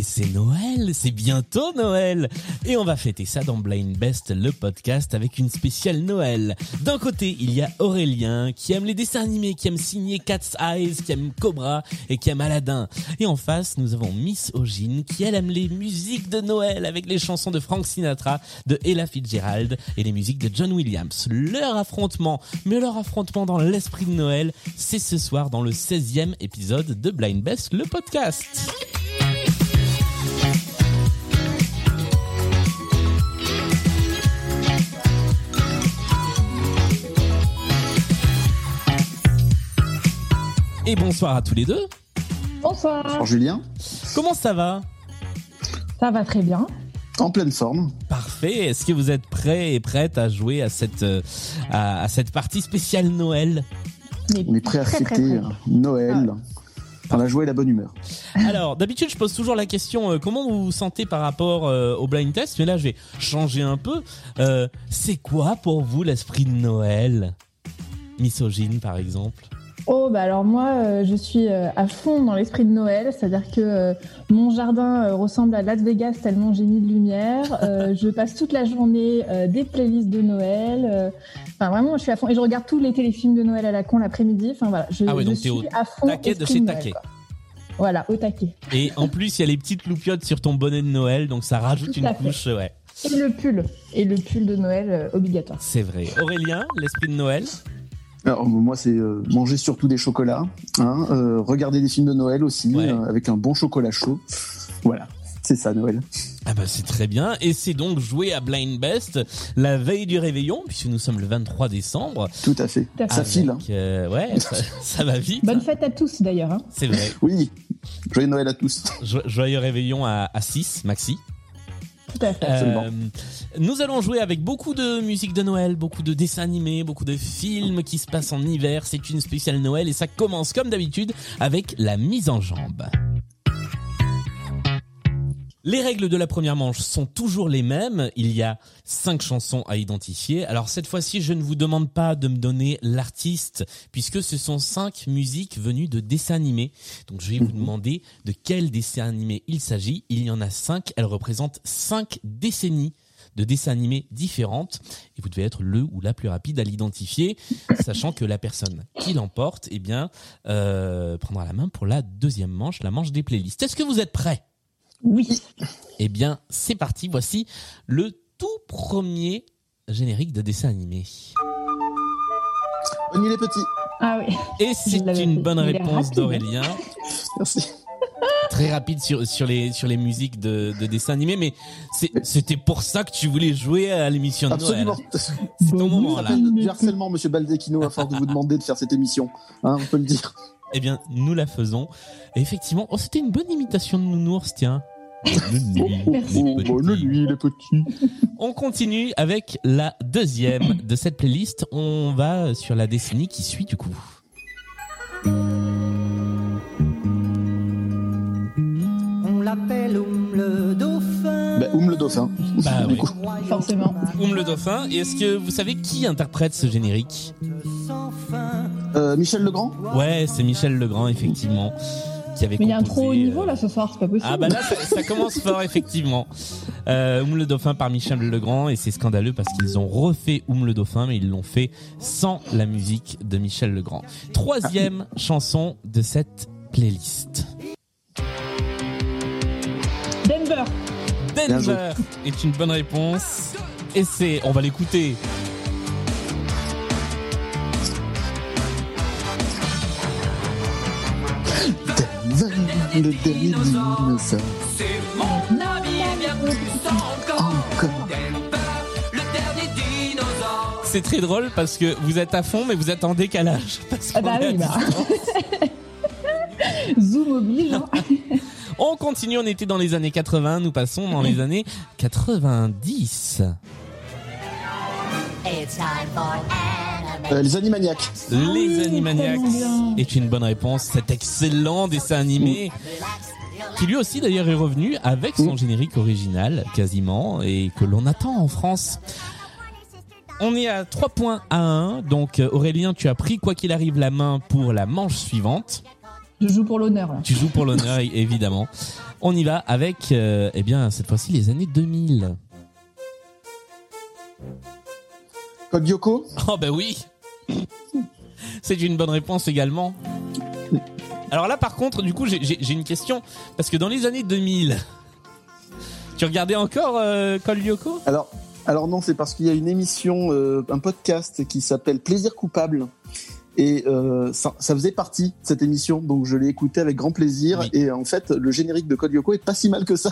Et c'est Noël, c'est bientôt Noël. Et on va fêter ça dans Blind Best, le podcast, avec une spéciale Noël. D'un côté, il y a Aurélien, qui aime les dessins animés, qui aime signer Cat's Eyes, qui aime Cobra et qui aime Aladdin. Et en face, nous avons Miss Ogine, qui elle aime les musiques de Noël, avec les chansons de Frank Sinatra, de Ella Fitzgerald et les musiques de John Williams. Leur affrontement, mais leur affrontement dans l'esprit de Noël, c'est ce soir dans le 16e épisode de Blind Best, le podcast. Et bonsoir à tous les deux. Bonsoir. Bonsoir Julien. Comment ça va? Ça va très bien. En pleine forme. Parfait. Est-ce que vous êtes prêts et prêtes à jouer à cette euh, à, à cette partie spéciale Noël? On est prêt à très, très fêter euh, Noël. On a joué la bonne humeur. Alors, d'habitude, je pose toujours la question euh, comment vous vous sentez par rapport euh, au blind test, mais là, je vais changer un peu. Euh, c'est quoi pour vous l'esprit de Noël? Misogyne, par exemple. Oh, bah alors moi, euh, je suis euh, à fond dans l'esprit de Noël, c'est-à-dire que euh, mon jardin ressemble à Las Vegas tellement j'ai mis de lumière. Je passe toute la journée des playlists de Noël. Enfin, vraiment, je suis à fond. Et je regarde tous les téléfilms de Noël à la con l'après-midi. Enfin, voilà, je, Ah ouais, je donc suis au à fond. taquet de chez taquet. Voilà, au taquet. Et en plus, il y a les petites loupiottes sur ton bonnet de Noël, donc ça rajoute Tout une couche. Ouais, Et le pull. Et le pull de Noël obligatoire. c'est vrai. Aurélien, l'esprit de Noël? Alors moi c'est euh, manger surtout des chocolats, hein, euh, regarder des films de Noël aussi Ouais. euh, avec un bon chocolat chaud. Voilà, c'est ça Noël. Ah bah c'est très bien. Et c'est donc jouer à Blind Best la veille du réveillon, puisque nous sommes le 23 décembre. Tout à fait. Tout à fait. Ça file. hein. euh, ouais, ça, ça va vite. Bonne fête à tous d'ailleurs. Hein. C'est vrai. Oui. Joyeux Noël à tous. Jo- Joyeux réveillon à, à 6, Maxi. Tout à fait. Absolument. Euh, nous allons jouer avec beaucoup de musique de Noël, beaucoup de dessins animés, beaucoup de films qui se passent en hiver. C'est une spéciale Noël et ça commence comme d'habitude avec la mise en jambe. Les règles de la première manche sont toujours les mêmes. Il y a cinq chansons à identifier. Alors cette fois-ci, je ne vous demande pas de me donner l'artiste puisque ce sont cinq musiques venues de dessins animés. Donc je vais vous demander de quel dessin animé il s'agit. Il y en a cinq. Elles représentent cinq décennies de dessins animés différentes et vous devez être le ou la plus rapide à l'identifier, sachant que la personne qui l'emporte, eh bien, euh, prendra la main pour la deuxième manche, la manche des playlists. Est-ce que vous êtes prêts? Oui. eh bien, c'est parti. Voici le tout premier générique de dessin animé. Bonne nuit les petits. Ah oui. Et c'est une fait. bonne réponse d'Aurélien. Merci. Très rapide sur, sur, les, sur les musiques de, de dessin animé, mais c'est- c'était pour ça que tu voulais jouer à l'émission de Absolument. Noël. C'est ton moment Ça là. du harcèlement, Monsieur Baldacchino, à force de vous demander de faire cette émission. Hein, on peut le dire. Eh bien, nous la faisons. Et effectivement, oh, c'était une bonne imitation de Nounours, tiens. Oh. On continue avec la deuxième de cette playlist. On va sur la décennie qui suit du coup. On l'appelle Oum le dauphin. Bah, Oum le dauphin. Bah oui. Forcément. Oum le dauphin. Et est-ce que vous savez qui interprète ce générique? Euh, Michel Legrand. Ouais, c'est Michel Legrand, effectivement, qui avait Mais il y a un trop haut niveau euh, là ce soir, c'est pas possible. Ah bah là, ça, ça commence fort, effectivement. Euh, Oum le dauphin par Michel Legrand, et c'est scandaleux parce qu'ils ont refait Oum le dauphin, mais ils l'ont fait sans la musique de Michel Legrand. Troisième chanson de cette playlist. Denver. Denver est une bonne réponse. Et c'est, on va l'écouter. Le dernier dinosaure. Encore. C'est très drôle parce que vous êtes à fond, mais vous êtes en décalage. Parce Ah bah qu'on est à oui, bah. Zoom oblige. hein. On continue, on était dans les années 80, nous passons dans les années 90. Euh, les Animaniacs. Les Animaniacs tellement bien. est une bonne réponse. Cet excellent dessin animé qui lui aussi d'ailleurs est revenu avec son générique original quasiment et que l'on attend en France. On est à 3 points à 1. Donc euh, Aurélien, tu as pris quoi qu'il arrive la main pour la manche suivante. Je joue pour l'honneur. Tu joues pour l'honneur, évidemment. On y va avec, euh, eh bien, cette fois-ci, les années 2000. Code Yoko Oh ben oui C'est une bonne réponse également. Alors là, par contre, du coup, j'ai- une question. Parce que dans les années 2000, tu regardais encore euh, Col Lyoko? Alors, alors non, c'est parce qu'il y a une émission, euh, un podcast qui s'appelle Plaisir coupable. Et euh, ça, ça faisait partie de cette émission, donc je l'ai écouté avec grand plaisir. Oui. Et en fait, le générique de Code Yoko est pas si mal que ça.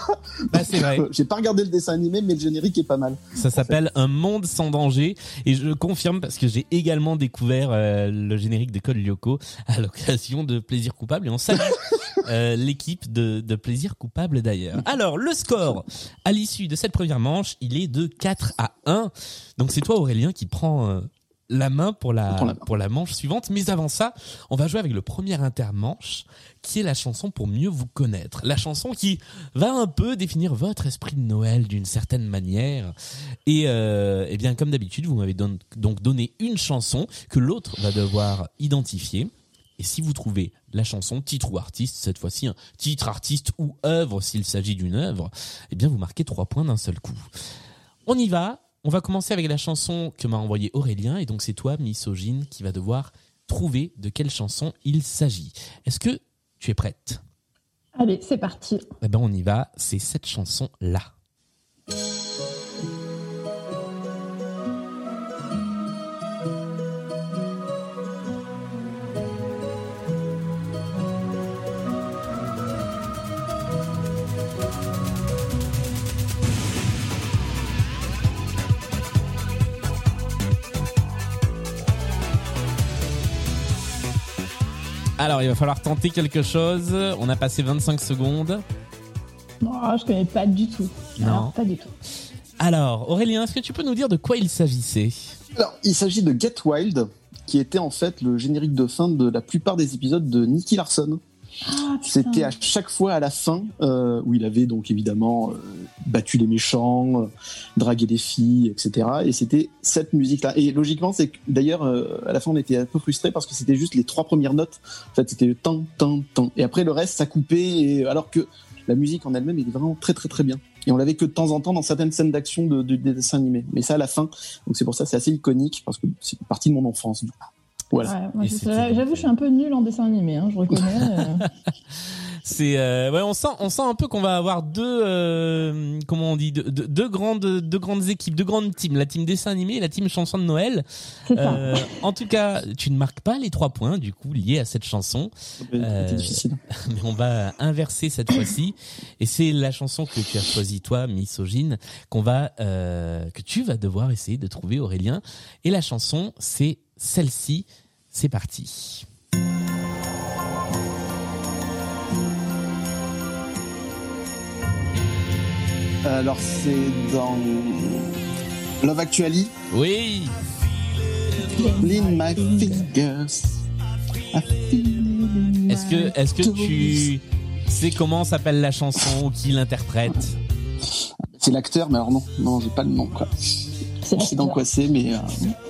Bah, c'est vrai. J'ai pas regardé le dessin animé, mais le générique est pas mal. Ça s'appelle Un monde sans danger. Et je confirme parce que j'ai également découvert euh, le générique de Col Lyoko à l'occasion de Plaisir Coupable. Et on salue euh, l'équipe de, de Plaisir Coupable d'ailleurs. Alors, le score à l'issue de cette première manche, il est de 4 à 1. Donc c'est toi Aurélien qui prend euh, la main pour la, prends la main. pour la manche suivante. Mais avant ça, on va jouer avec le premier intermanche qui est la chanson pour mieux vous connaître. La chanson qui va un peu définir votre esprit de Noël d'une certaine manière. Et euh, eh bien, comme d'habitude, vous m'avez don- donc donné une chanson que l'autre va devoir identifier. Et si vous trouvez la chanson, titre ou artiste, cette fois-ci un titre, artiste ou œuvre, s'il s'agit d'une œuvre, eh bien, vous marquez trois points d'un seul coup. On y va. On va commencer avec la chanson que m'a envoyée Aurélien. Et donc, c'est toi, misogyne, qui va devoir trouver de quelle chanson il s'agit. Est-ce que tu es prête? Allez, c'est parti. Eh ben, on y va. C'est cette chanson-là. Alors, il va falloir tenter quelque chose. On a passé 25 secondes. Non, je connais pas du tout. Non. Alors, pas du tout. Alors, Aurélien, est-ce que tu peux nous dire de quoi il s'agissait? Alors, il s'agit de Get Wild, qui était en fait le générique de fin de la plupart des épisodes de Nicky Larson. Ah. C'était à chaque fois à la fin euh, où il avait donc évidemment euh, battu les méchants, euh, dragué des filles, etc. Et c'était cette musique-là. Et logiquement, c'est d'ailleurs euh, à la fin on était un peu frustré parce que c'était juste les trois premières notes. En fait, c'était le tan tan tan. Et après le reste, ça coupait. Et, alors que la musique en elle-même était vraiment très très très bien. Et on l'avait que de temps en temps dans certaines scènes d'action de, de- des dessins animés. Mais ça à la fin. Donc c'est pour ça c'est assez iconique parce que c'est partie de mon enfance. Voilà. Ouais, J'avoue, je suis un peu nulle en dessin animé, hein, je reconnais. C'est euh, ouais, on sent on sent un peu qu'on va avoir deux euh, comment on dit deux, deux, deux grandes deux grandes équipes, deux grandes teams, la team dessin animé et la team chanson de Noël. ça. Euh, en tout cas, tu ne marques pas les trois points du coup liés à cette chanson, C'était Euh, difficile. mais on va inverser cette fois-ci et c'est la chanson que tu as choisie toi, misogyne, qu'on va que tu vas devoir essayer de trouver Aurélien et la chanson c'est celle-ci. C'est parti. Alors c'est dans Love Actually. Oui. Lean my fingers. Est-ce que, est-ce que tu sais comment s'appelle la chanson ou qui l'interprète? C'est l'acteur, mais alors non, non, j'ai pas le nom. Quoi. C'est Je sais dans quoi c'est, mais euh,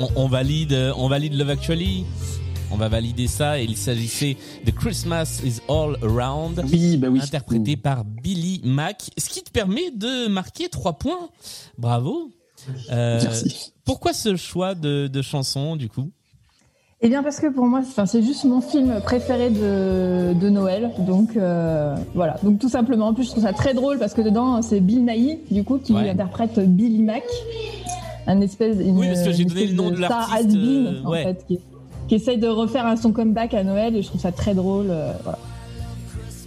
on, on valide, euh, on valide Love Actually? On va valider ça. Et il s'agissait de Christmas is All Around, oui, bah oui. interprété par Billy Mack, ce qui te permet de marquer trois points. Bravo. Euh, Merci. pourquoi ce choix de, de chanson du coup? Eh bien, parce que pour moi, enfin, c'est juste mon film préféré de, de Noël. Donc, euh, voilà. Donc, tout simplement. En plus, je trouve ça très drôle parce que dedans, c'est Bill Nighy, du coup, qui Ouais. interprète Billy Mack. Un espèce, une, Oui, parce que j'ai donné le espèce nom de star l'artiste, has-been, en ouais. fait, qui, qui essaye de refaire un- son comeback à Noël et je trouve ça très drôle. euh, voilà.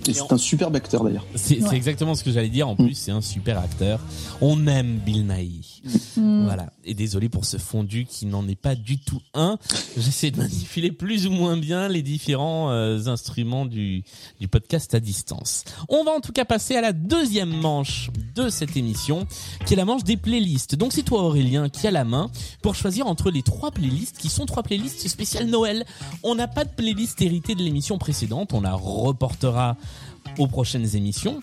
Et c'est un superbe acteur d'ailleurs. C'est Ouais. exactement ce que j'allais dire. En plus, c'est un super acteur. On aime Bill Nighy. Hmm. Voilà. Et désolé pour ce fondu qui n'en est pas du tout un. J'essaie de manipuler plus ou moins bien les différents euh, instruments du, du podcast à distance. On va en tout cas passer à la deuxième manche de cette émission, qui est la manche des playlists. Donc c'est toi Aurélien qui a la main pour choisir entre les trois playlists qui sont trois playlists spéciales Noël. On n'a pas de playlist héritée de l'émission précédente. On la reportera aux prochaines émissions.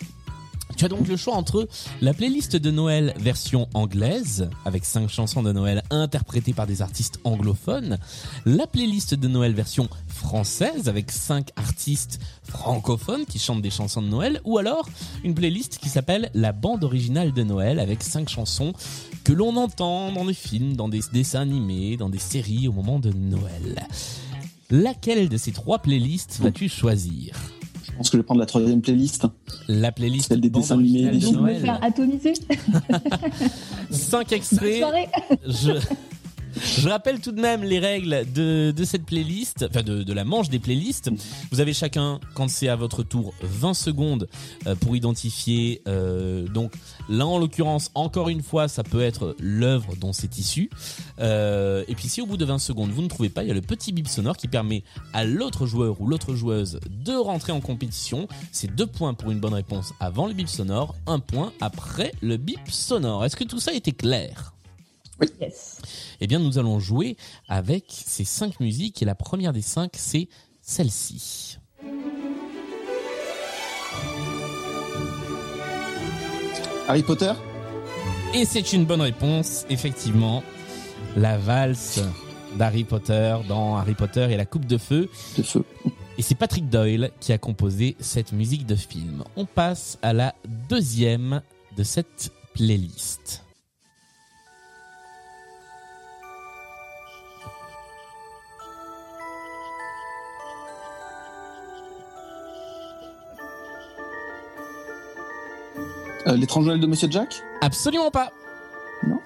Tu as donc le choix entre la playlist de Noël version anglaise, avec cinq chansons de Noël interprétées par des artistes anglophones, la playlist de Noël version française, avec cinq artistes francophones qui chantent des chansons de Noël, ou alors une playlist qui s'appelle la bande originale de Noël, avec cinq chansons que l'on entend dans des films, dans des dessins animés, dans des séries au moment de Noël. Laquelle de ces trois playlists vas-tu choisir? Pense que je vais prendre la troisième playlist. La playlist Celle des dessins animés des me Noël. faire atomiser? Cinq Bonne extraits. soirée. Je, je rappelle tout de même les règles de, cette playlist, enfin de, de la manche des playlists. Vous avez chacun, quand c'est à votre tour, 20 secondes euh, pour identifier. euh, donc là, en l'occurrence, encore une fois, ça peut être l'œuvre dont c'est issu. Euh, et puis si au bout de 20 secondes, vous ne trouvez pas, il y a le petit bip sonore qui permet à l'autre joueur ou l'autre joueuse de rentrer en compétition. C'est deux points pour une bonne réponse avant le bip sonore, un point après le bip sonore. Est-ce que tout ça était clair? Yes. eh bien, nous allons jouer avec ces cinq musiques et la première des cinq, c'est celle-ci. Harry Potter? Et c'est une bonne réponse, effectivement. La valse d'Harry Potter dans Harry Potter et la coupe de feu. de feu. Et c'est Patrick Doyle qui a composé cette musique de film. On passe à la deuxième de cette playlist. Euh, L'étrange Noël de Monsieur Jack? Absolument pas. Non.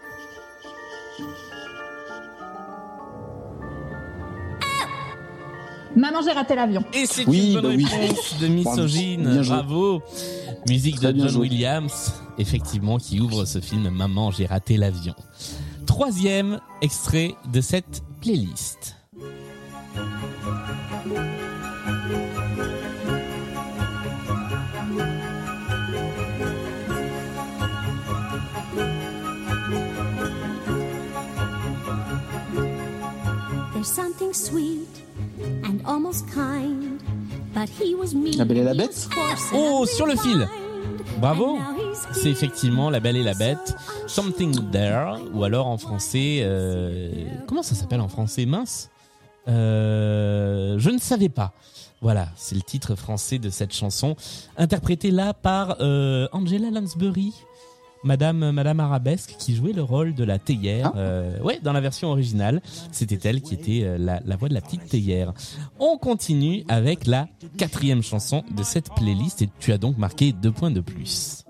Maman, j'ai raté l'avion. Et c'est Oui, une bonne bah oui. réponse de Misogyne. Bravo. Musique Très de John joué. Williams, effectivement, qui ouvre ce film Maman, j'ai raté l'avion. Troisième extrait de cette playlist. La Belle et la he Bête was coarse and Oh, sur le fil. Bravo. And now he's C'est effectivement La Belle et la Bête, Something There, ou alors en français, euh, comment ça s'appelle en français, mince Euh, Je ne savais pas. Voilà, c'est le titre français de cette chanson, interprétée là par euh, Angela Lansbury, Madame Madame Arabesque, qui jouait le rôle de la théière. Ah. euh, ouais, dans la version originale, c'était elle qui était euh, la, la voix de la petite théière. On continue avec la quatrième chanson de cette playlist et tu as donc marqué deux points de plus.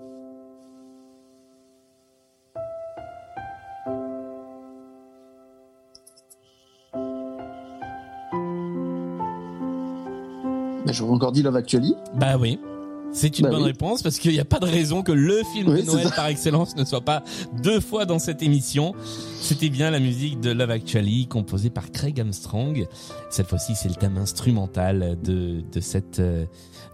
Bah, J'aurais encore dit Love Actually. Bah oui. C'est une Bah bonne oui. réponse parce qu'il n'y a pas de raison que le film Oui, de Noël par excellence ne soit pas deux fois dans cette émission. C'était bien la musique de Love Actually composée par Craig Armstrong. Cette fois-ci, c'est le thème instrumental de, de cette, euh,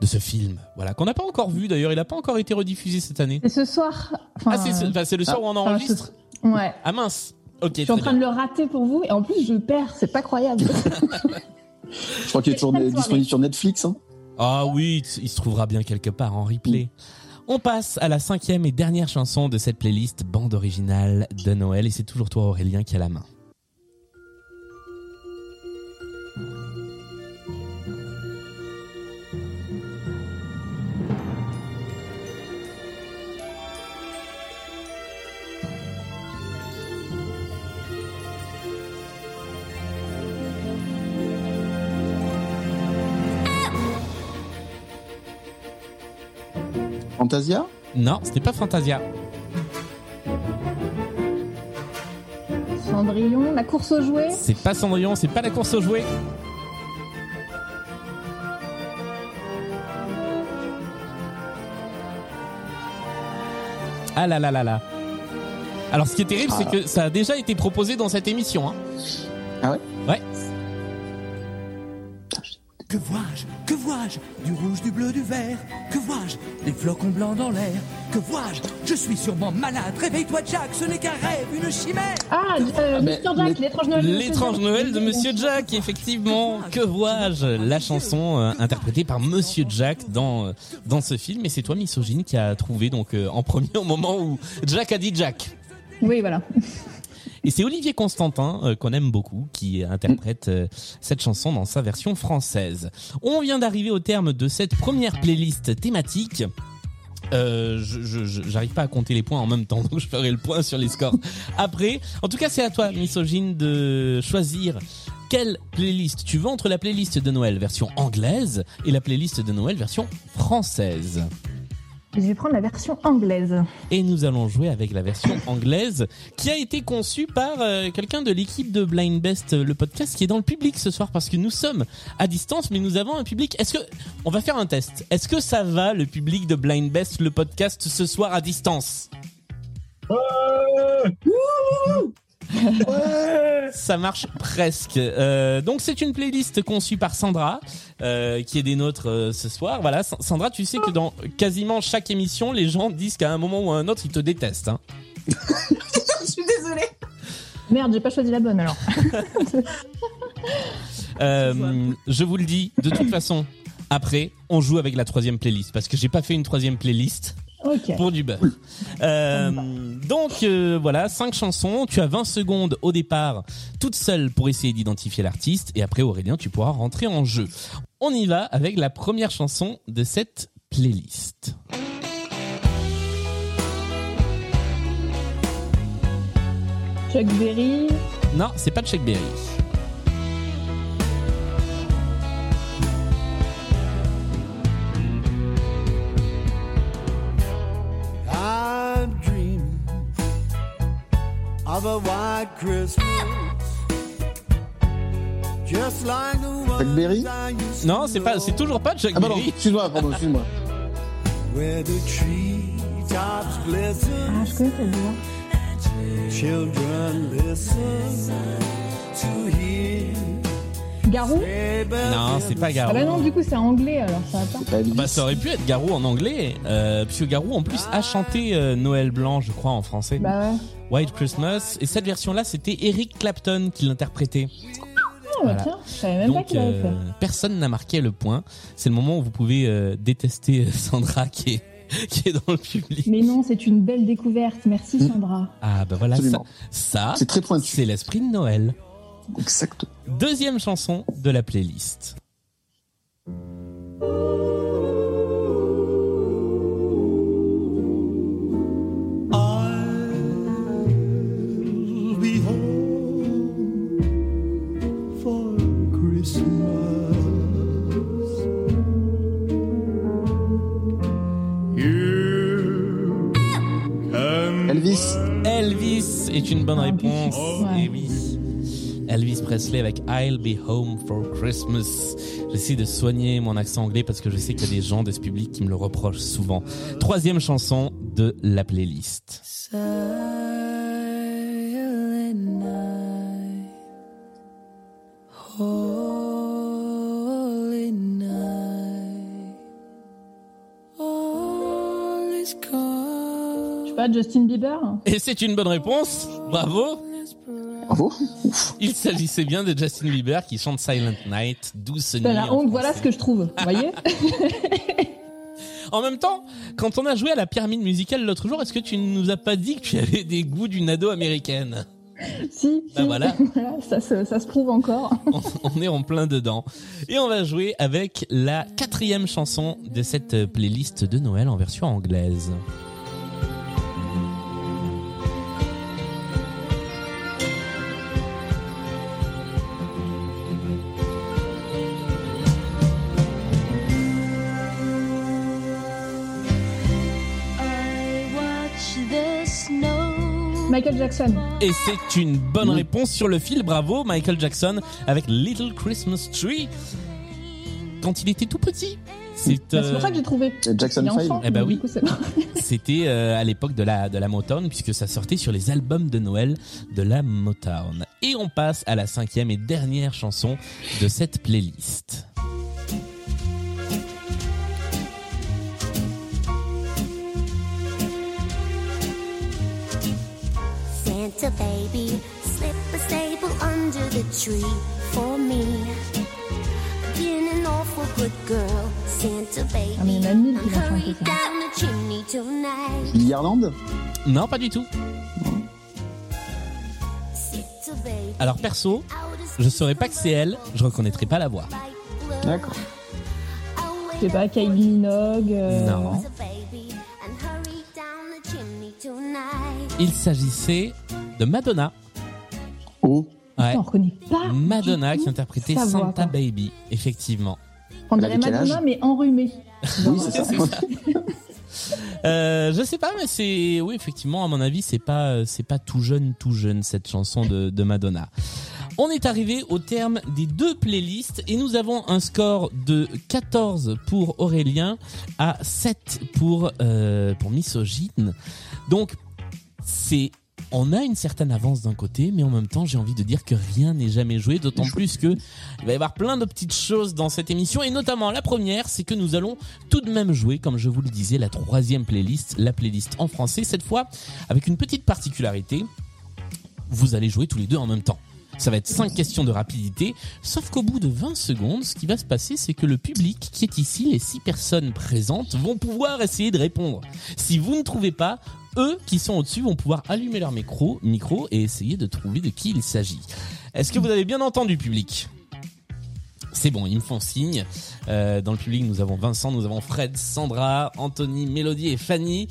de ce film. Voilà. Qu'on n'a pas encore vu d'ailleurs. Il n'a pas encore été rediffusé cette année. C'est ce soir. Enfin, Ah, c'est ce- enfin, c'est le soir où on enfin, enregistre? ce- Ouais. Ah mince. Ok, Je suis en train bien. de le rater pour vous et en plus je perds, c'est pas croyable. Je crois qu'il est toujours disponible sur Netflix. Hein. Ah oui, il se trouvera bien quelque part en replay. On passe à la cinquième et dernière chanson de cette playlist bande originale de Noël et c'est toujours toi Aurélien qui a la main. Fantasia Non, c'était pas Fantasia. Cendrillon, la course aux jouets. C'est pas Cendrillon, c'est pas la course aux jouets. Ah là là là là. Alors ce qui est terrible, c'est Ah. que ça a déjà été proposé dans cette émission. Hein. Ah ouais? Ouais. Que vois-je? Que vois-je? Du rouge, du bleu, du vert Que vois-je? Des flocons blancs dans l'air Que vois-je? Je suis sûrement malade. Réveille-toi, Jack, ce n'est qu'un rêve, une chimère. Ah, euh, Ah, mais- Mr. Jack, mais- l'étrange Noël. de Monsieur L'étrange Jack. Noël de Monsieur Jack, effectivement. Que vois-je? La chanson euh, interprétée par Monsieur Jack dans euh, dans ce film. Et c'est toi, misogyne, qui a trouvé donc euh, en premier au moment où Jack a dit Jack. Oui, voilà. Et c'est Olivier Constantin euh, qu'on aime beaucoup qui interprète euh, cette chanson dans sa version française. On vient d'arriver au terme de cette première playlist thématique. Euh, je, j'arrive pas à compter les points en même temps, donc je ferai le point sur les scores après. En tout cas, c'est à toi, misogyne, de choisir quelle playlist tu veux entre la playlist de Noël version anglaise et la playlist de Noël version française. Je vais prendre la version anglaise. Et nous allons jouer avec la version anglaise qui a été conçue par euh, quelqu'un de l'équipe de Blind Best, euh, le podcast, qui est dans le public ce soir parce que nous sommes à distance, mais nous avons un public. Est-ce que on va faire un test Est-ce que ça va le public de Blind Best, le podcast ce soir à distance? Ça marche presque. Euh, donc c'est une playlist conçue par Sandra, euh, qui est des nôtres euh, ce soir. Voilà, Sa- Sandra, tu sais que dans quasiment chaque émission, les gens disent qu'à un moment ou à un autre, ils te détestent. Hein. Je suis désolée. Merde, j'ai pas choisi la bonne alors. Euh, je vous le dis, de toute façon, après, on joue avec la troisième playlist parce que j'ai pas fait une troisième playlist Pour du beurre. Euh, donc euh, voilà, cinq chansons. Tu as 20 secondes au départ, toute seule pour essayer d'identifier l'artiste. Et après, Aurélien, tu pourras rentrer en jeu. On y va avec la première chanson de cette playlist. Chuck Berry. Non, c'est pas Chuck Berry. Chuck Berry? Non, c'est pas, c'est toujours pas Chuck Ah bah non, Berry. excuse-moi, pardon, excuse-moi. Where the treetops Ah, glisten, je connais cette voix. children listen to hear Garou Non, c'est pas Ah Garou. bah non, du coup c'est anglais alors ça va pas. Bah ça aurait pu être Garou en anglais, euh, puisque Garou en plus a chanté euh, Noël blanc, je crois, en français. Bah ouais. White Christmas. Et cette version-là, c'était Eric Clapton qui l'interprétait. Ah bah Voilà. tiens, je savais même pas qu'il avait euh, fait. personne n'a marqué le point. C'est le moment où vous pouvez euh, détester Sandra qui est qui est dans le public. Mais non, c'est une belle découverte. Merci Sandra. Ah bah voilà, ça, Absolument. ça C'est très pointu. c'est l'esprit de Noël. Exact. Deuxième chanson de la playlist. Elvis. Elvis est une bonne Ah, réponse. ouais. Oui. Elvis Presley avec I'll Be Home for Christmas. J'essaie de soigner mon accent anglais parce que je sais qu'il y a des gens de ce public qui me le reprochent souvent. Troisième chanson de la playlist. Silent night, holy night, all is calm. Je sais pas, Justin Bieber? Et c'est une bonne réponse. Bravo. Bravo. Il s'agissait bien de Justin Bieber qui chante Silent Night, douce nuit. La honte, voilà ce que je trouve. Vous voyez En même temps, quand on a joué à la pyramide musicale l'autre jour, est-ce que tu ne nous as pas dit que tu avais des goûts d'une ado américaine? Si, Bah si. voilà. Voilà, ça, se, ça se prouve encore. on, on est en plein dedans. Et on va jouer avec la quatrième chanson de cette playlist de Noël en version anglaise. Michael Jackson. Et c'est une bonne réponse sur le fil. Bravo, Michael Jackson avec Little Christmas Tree. Quand il était tout petit. C'est Bah, euh, pour ça que j'ai trouvé. Jackson Il est 5. enfant, Eh ben oui. C'était euh, à l'époque de la de la Motown puisque ça sortait sur les albums de Noël de la Motown. Et on passe à la cinquième et dernière chanson de cette playlist. Santa baby, slip a staple under the tree for me. Been an awful good girl, Santa baby. Ah, mais il y en a mille qui vont chanter ça. Non, pas du tout. Alors perso, je saurais pas que c'est elle, je reconnaîtrais pas la voix. D'accord. Je sais pas, Kylie Minogue. euh, Non. Il s'agissait de Madonna. Oh, Ouais. On reconnaît pas. Madonna qui interprétait Santa quoi. Baby, effectivement. On dirait Madonna, mais enrhumée. oui, c'est ça. Euh, je sais pas, mais c'est oui effectivement à mon avis c'est pas c'est pas tout jeune tout jeune cette chanson de, de Madonna. On est arrivé au terme des deux playlists et nous avons un score de 14 pour Aurélien à 7 pour euh, pour Misogyne. Donc c'est on a une certaine avance d'un côté, mais en même temps, j'ai envie de dire que rien n'est jamais joué, d'autant plus que il va y avoir plein de petites choses dans cette émission, et notamment la première, c'est que nous allons tout de même jouer, comme je vous le disais, la troisième playlist, la playlist en français, cette fois avec une petite particularité, vous allez jouer tous les deux en même temps. Ça va être 5 questions de rapidité, sauf qu'au bout de 20 secondes, ce qui va se passer, c'est que le public qui est ici, les 6 personnes présentes, vont pouvoir essayer de répondre. Si vous ne trouvez pas, eux qui sont au-dessus vont pouvoir allumer leur micro, et essayer de trouver de qui il s'agit. Est-ce que vous avez bien entendu, public? C'est bon, ils me font signe. Euh, dans le public, nous avons Vincent, nous avons Fred, Sandra, Anthony, Mélodie et Fanny.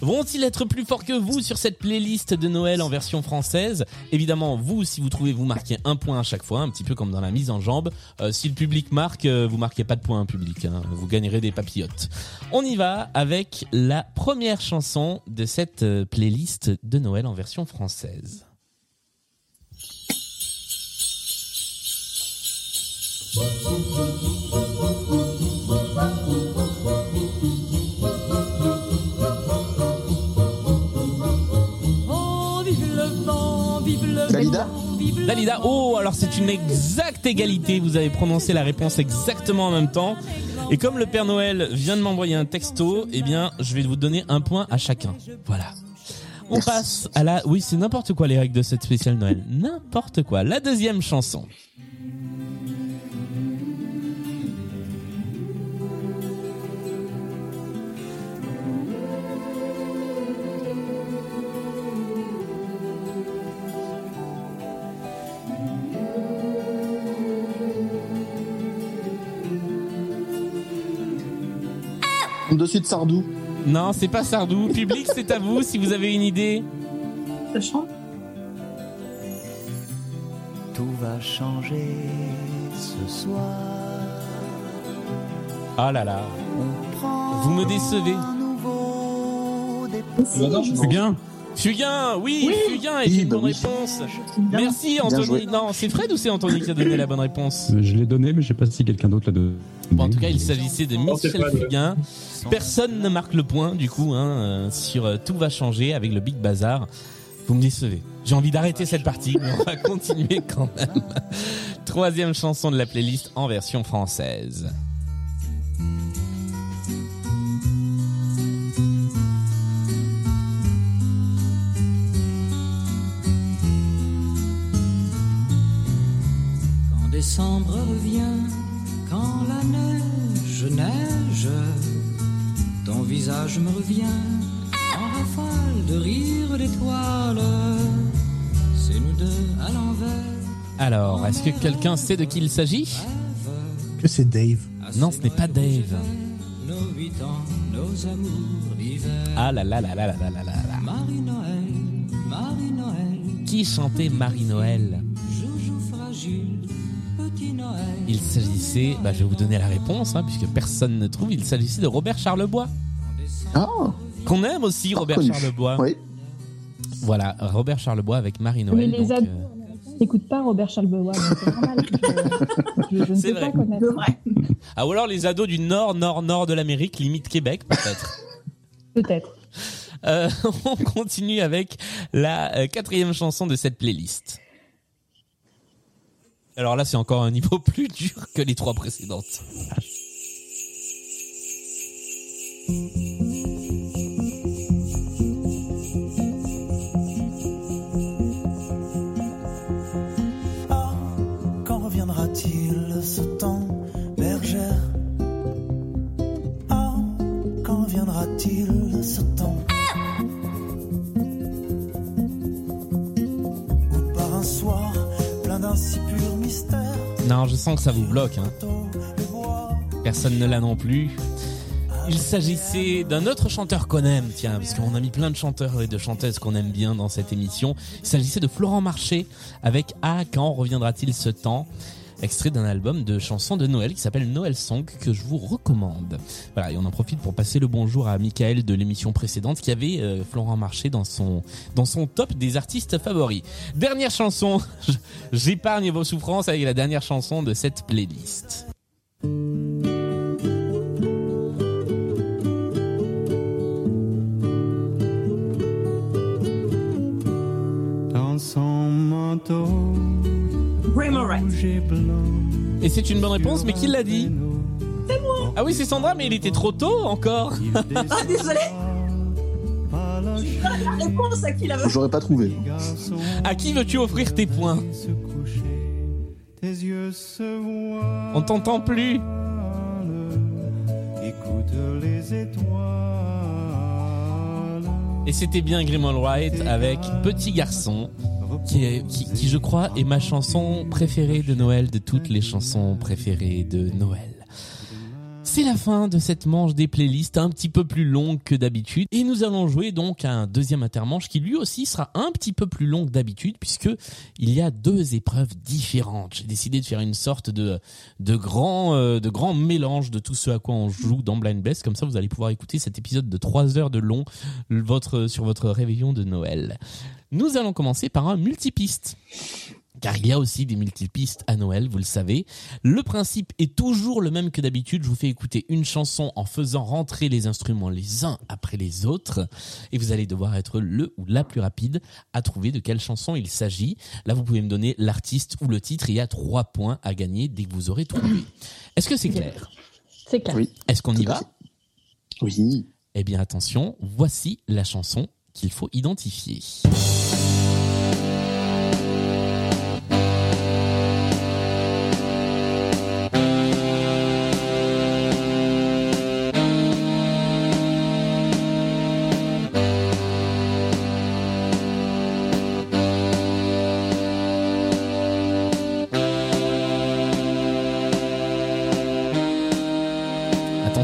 Vont-ils être plus forts que vous sur cette playlist de Noël en version française? Évidemment, vous, si vous trouvez, vous marquez un point à chaque fois, un petit peu comme dans la mise en jambe. Euh, si le public marque, euh, vous marquez pas de points, public. hein. vous gagnerez des papillotes. On y va avec la première chanson de cette euh, playlist de Noël en version française. Dalida, oh, alors c'est une exacte égalité. Vous avez prononcé la réponse exactement en même temps. Et comme le Père Noël vient de m'envoyer un texto, eh bien, je vais vous donner un point à chacun. Voilà. On Merci. passe à la, oui, c'est n'importe quoi les règles de cette spéciale Noël. N'importe quoi. La deuxième chanson. Dessus de Sardou. Non, c'est pas Sardou. Public, c'est à vous si vous avez une idée. Chante. Tout va changer ce soir. Ah là là. Vous me décevez. Fugain Fugain, oui, Oui. Fugain est Oui, une bonne réponse. Merci Anthony. Non, c'est Fred ou c'est Anthony qui a donné la bonne réponse? Je l'ai donné, mais je sais pas si quelqu'un d'autre l'a donné. Bon, en tout cas, il s'agissait de Michel. Fugain. Personne ne marque le point, du coup, hein, euh, sur euh, Tout va changer avec le Big Bazar. Vous me décevez. J'ai envie d'arrêter cette partie, mais on va continuer quand même. Troisième chanson de la playlist en version française. Quand décembre revient, quand la neige neige, ton visage me revient en rafale de rire d'étoiles. C'est nous deux à l'envers. Alors, est-ce que quelqu'un sait de qui il s'agit? Que c'est Dave. Non, ce n'est pas Dave. Nos huit ans, nos amours d'hiver. Ah là là là là là là là là là. Marie-Noël, Marie-Noël, Qui chantait Marie-Noël? Il s'agissait, bah, je vais vous donner la réponse, hein, puisque personne ne trouve, il s'agissait de Robert Charlebois. Ah, Qu'on aime aussi, Robert reconnu. Charlebois. Oui. Voilà, Robert Charlebois avec Mais Marie-Noël. les donc, ados euh, n'écoutent pas Robert Charlebois, donc c'est normal. Je, je- je ne C'est peux vrai. pas connaître. Vrai. Ah, ou alors les ados du nord, nord, nord de l'Amérique, limite Québec, peut-être. Peut-être. Euh, on continue avec la euh, quatrième chanson de cette playlist. Alors là, c'est encore un niveau plus dur que les trois précédentes. Ah, quand reviendra-t-il ce temps, bergère? Ah, quand reviendra-t-il? Non, je sens que ça vous bloque. Hein. Personne ne l'a non plus. Il s'agissait d'un autre chanteur qu'on aime, tiens, parce qu'on a mis plein de chanteurs et de chanteuses qu'on aime bien dans cette émission. Il s'agissait de Florent Marché avec Ah, quand reviendra-t-il ce temps? Extrait d'un album de chansons de Noël qui s'appelle Noël Song que je vous recommande. Voilà, et on en profite pour passer le bonjour à Michael de l'émission précédente qui avait euh, Florent Marché dans son dans son top des artistes favoris. Dernière chanson, j'épargne vos souffrances avec la dernière chanson de cette playlist. Dans son manteau Et c'est une bonne réponse, mais qui l'a dit C'est moi. Ah oui, c'est Sandra, mais il était trop tôt encore. Ah, désolé. La réponse à qui la veut J'aurais pas trouvé. À qui veux-tu offrir tes points. On t'entend plus. Écoute les étoiles. Et c'était bien Grimald Wright avec Petit Garçon, qui, je crois est ma chanson préférée de Noël, de toutes les chansons préférées de Noël. C'est la fin de cette manche des playlists un petit peu plus longue que d'habitude et nous allons jouer donc à un deuxième intermanche qui lui aussi sera un petit peu plus long que d'habitude puisque il y a deux épreuves différentes. J'ai décidé de faire une sorte de de grand euh, de grand mélange de tout ce à quoi on joue dans Blind Best comme ça vous allez pouvoir écouter cet épisode de 3 heures de long votre sur votre réveillon de Noël. Nous allons commencer par un multipiste car il y a aussi des multipistes à Noël, vous le savez. Le principe est toujours le même que d'habitude. Je vous fais écouter une chanson en faisant rentrer les instruments les uns après les autres. Et vous allez devoir être le ou la plus rapide à trouver de quelle chanson il s'agit. Là, vous pouvez me donner l'artiste ou le titre. Et il y a trois points à gagner dès que vous aurez trouvé. Est-ce que c'est clair? C'est clair. Oui. Est-ce qu'on y va? Oui. Eh bien, attention. Voici la chanson qu'il faut identifier.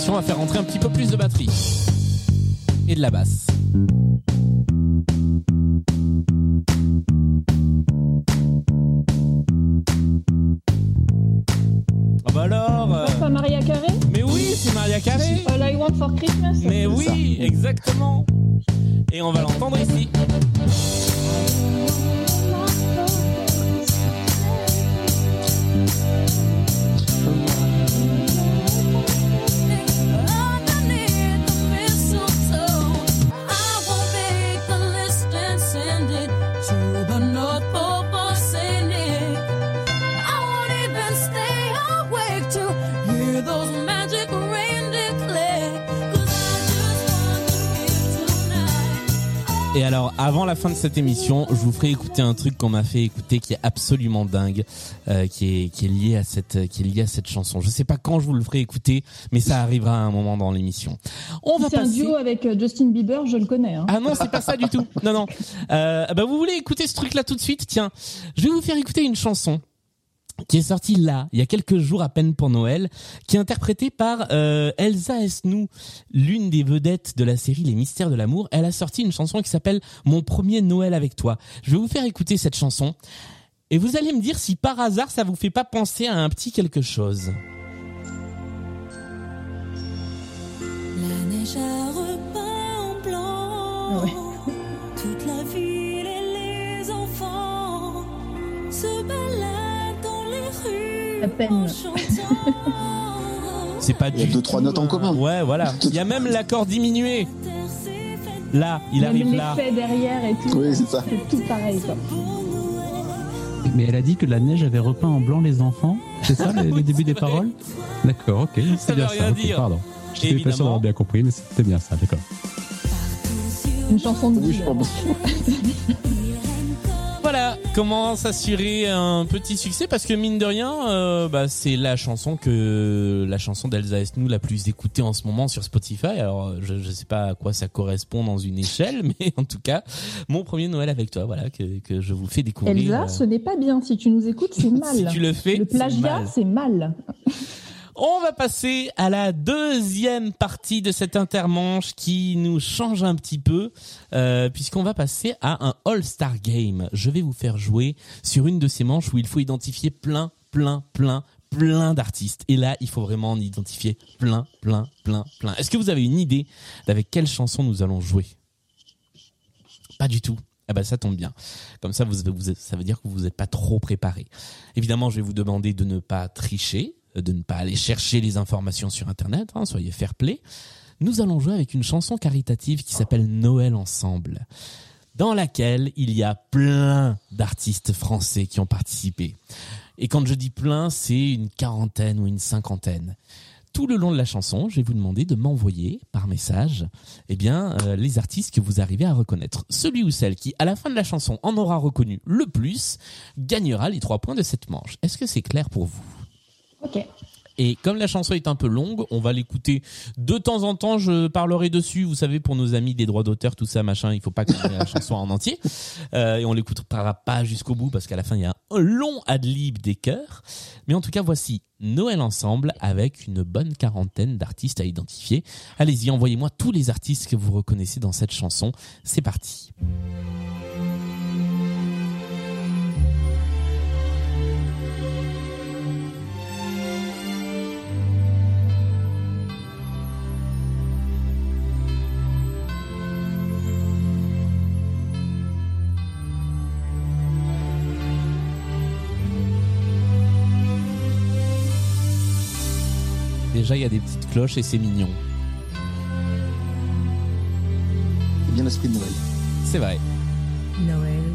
Attention à faire rentrer un petit peu plus de batterie. Et de la basse. La fin de cette émission, je vous ferai écouter un truc qu'on m'a fait écouter qui est absolument dingue, euh, qui est qui est lié à cette qui est lié à cette chanson. Je sais pas quand je vous le ferai écouter, mais ça arrivera à un moment dans l'émission. On va C'est un duo avec euh, Justin Bieber, je le connais. Hein. Ah non, c'est pas ça du tout. Non, non. Euh, bah vous voulez écouter ce truc-là tout de suite? Tiens, je vais vous faire écouter une chanson qui est sortie là, il y a quelques jours à peine pour Noël, qui est interprétée par euh, Elsa Esnou, l'une des vedettes de la série Les Mystères de l'amour. Elle a sorti une chanson qui s'appelle Mon premier Noël avec toi. Je vais vous faire écouter cette chanson et vous allez me dire si par hasard ça vous fait pas penser à un petit quelque chose. Peine. C'est pas Il y a du deux, trois notes en un- commun. Ouais, voilà. Il y a même l'accord diminué. Là, il Même arrive là. l'effet derrière et tout. Oui, c'est ça. C'est tout pareil. Quoi. Mais elle a dit que la neige avait repeint en blanc les enfants. C'est ça le, le début des paroles? D'accord, ok. Ça C'est veut bien rien ça. pardon. Je n'étais pas sûr d'avoir bien compris, mais c'était bien ça, d'accord. Une chanson de Oui, Bill. je pense. Voilà, comment s'assurer un petit succès? Parce que mine de rien, euh, bah, c'est la chanson que la chanson d'Elsa Esnou la plus écoutée en ce moment sur Spotify. Alors je je sais pas à quoi ça correspond dans une échelle, mais en tout cas, mon premier Noël avec toi, voilà que, que je vous fais découvrir. Elsa, euh, ce n'est pas bien. Si tu nous écoutes, c'est mal. Si tu le fais, le plagiat, c'est mal. On va passer à la deuxième partie de cette intermanche qui nous change un petit peu euh, puisqu'on va passer à un All-Star Game. Je vais vous faire jouer sur une de ces manches où il faut identifier plein, plein, plein, plein d'artistes. Et là, il faut vraiment en identifier plein, plein, plein, plein. Est-ce que vous avez une idée d'avec quelle chanson nous allons jouer? Pas du tout. Ah bah ça tombe bien. Comme ça, vous, vous- ça veut dire que vous n'êtes pas trop préparé. Évidemment, je vais vous demander de ne pas tricher, de ne pas aller chercher les informations sur Internet. hein, soyez fair play. Nous allons jouer avec une chanson caritative qui s'appelle Noël ensemble, dans laquelle il y a plein d'artistes français qui ont participé. Et quand je dis plein, c'est une quarantaine ou une cinquantaine tout le long de la chanson, je vais vous demander de m'envoyer par message eh bien, euh, les artistes que vous arrivez à reconnaître. Celui ou celle qui, à la fin de la chanson, en aura reconnu le plus, gagnera les trois points de cette manche. Est-ce que c'est clair pour vous? Et comme la chanson est un peu longue, on va l'écouter de temps en temps. Je parlerai dessus, vous savez, pour nos amis des droits d'auteur, tout ça, machin. Il faut pas qu'on la chanson en entier. Euh, et on l'écoutera pas jusqu'au bout parce qu'à la fin, il y a un long ad-lib des chœurs. Mais en tout cas, voici Noël ensemble avec une bonne quarantaine d'artistes à identifier. Allez-y, envoyez-moi tous les artistes que vous reconnaissez dans cette chanson. C'est parti. Déjà, il y a des petites cloches et c'est mignon. C'est bien l'esprit de Noël. C'est vrai. Noël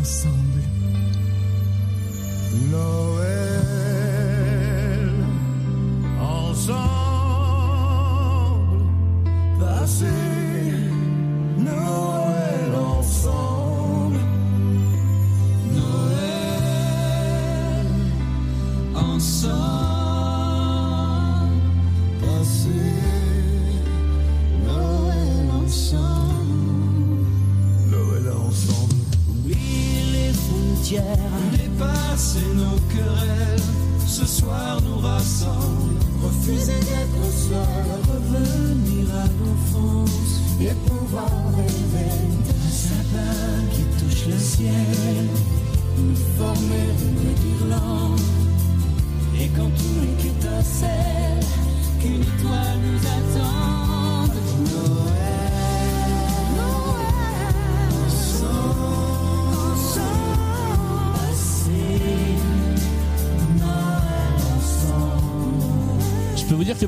ensemble. Noël ensemble, passer Noël